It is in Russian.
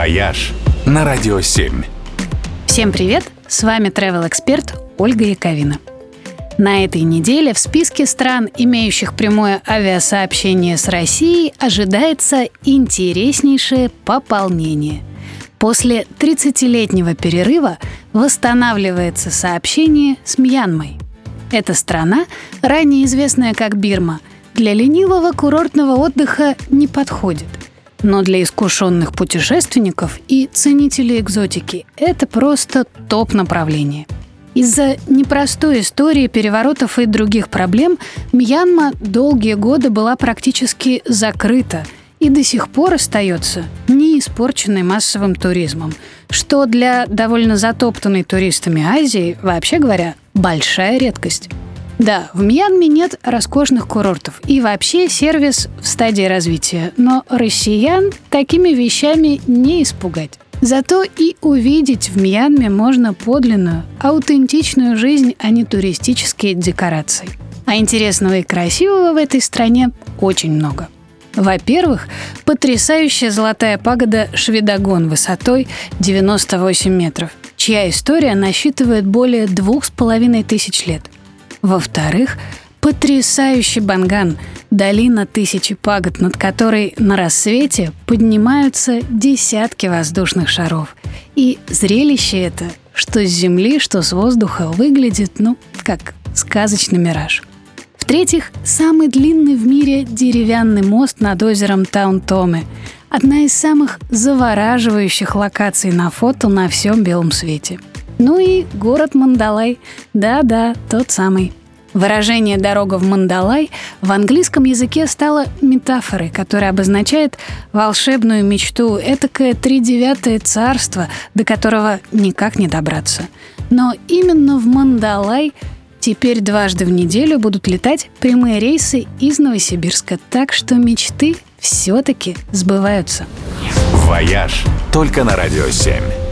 «Вояж» на Радио 7. Всем привет! С вами travel эксперт Ольга Яковина. На этой неделе в списке стран, имеющих прямое авиасообщение с Россией, ожидается интереснейшее пополнение. После 30-летнего перерыва восстанавливается сообщение с Мьянмой. Эта страна, ранее известная как Бирма, для ленивого курортного отдыха не подходит. Но для искушенных путешественников и ценителей экзотики это просто топ-направление. Из-за непростой истории переворотов и других проблем Мьянма долгие годы была практически закрыта и до сих пор остается не испорченной массовым туризмом, что для довольно затоптанной туристами Азии, вообще говоря, большая редкость. Да, в Мьянме нет роскошных курортов и вообще сервис в стадии развития, но россиян такими вещами не испугать. Зато и увидеть в Мьянме можно подлинную, аутентичную жизнь, а не туристические декорации. А интересного и красивого в этой стране очень много. Во-первых, потрясающая золотая пагода Шведогон высотой 98 метров, чья история насчитывает более двух с половиной тысяч лет – во-вторых, потрясающий Банган – долина тысячи пагод, над которой на рассвете поднимаются десятки воздушных шаров. И зрелище это, что с земли, что с воздуха, выглядит, ну, как сказочный мираж. В-третьих, самый длинный в мире деревянный мост над озером Таун-Томе – одна из самых завораживающих локаций на фото на всем белом свете – ну и город Мандалай. Да-да, тот самый. Выражение «дорога в Мандалай» в английском языке стало метафорой, которая обозначает волшебную мечту, этакое тридевятое царство, до которого никак не добраться. Но именно в Мандалай теперь дважды в неделю будут летать прямые рейсы из Новосибирска, так что мечты все-таки сбываются. «Вояж» только на «Радио 7».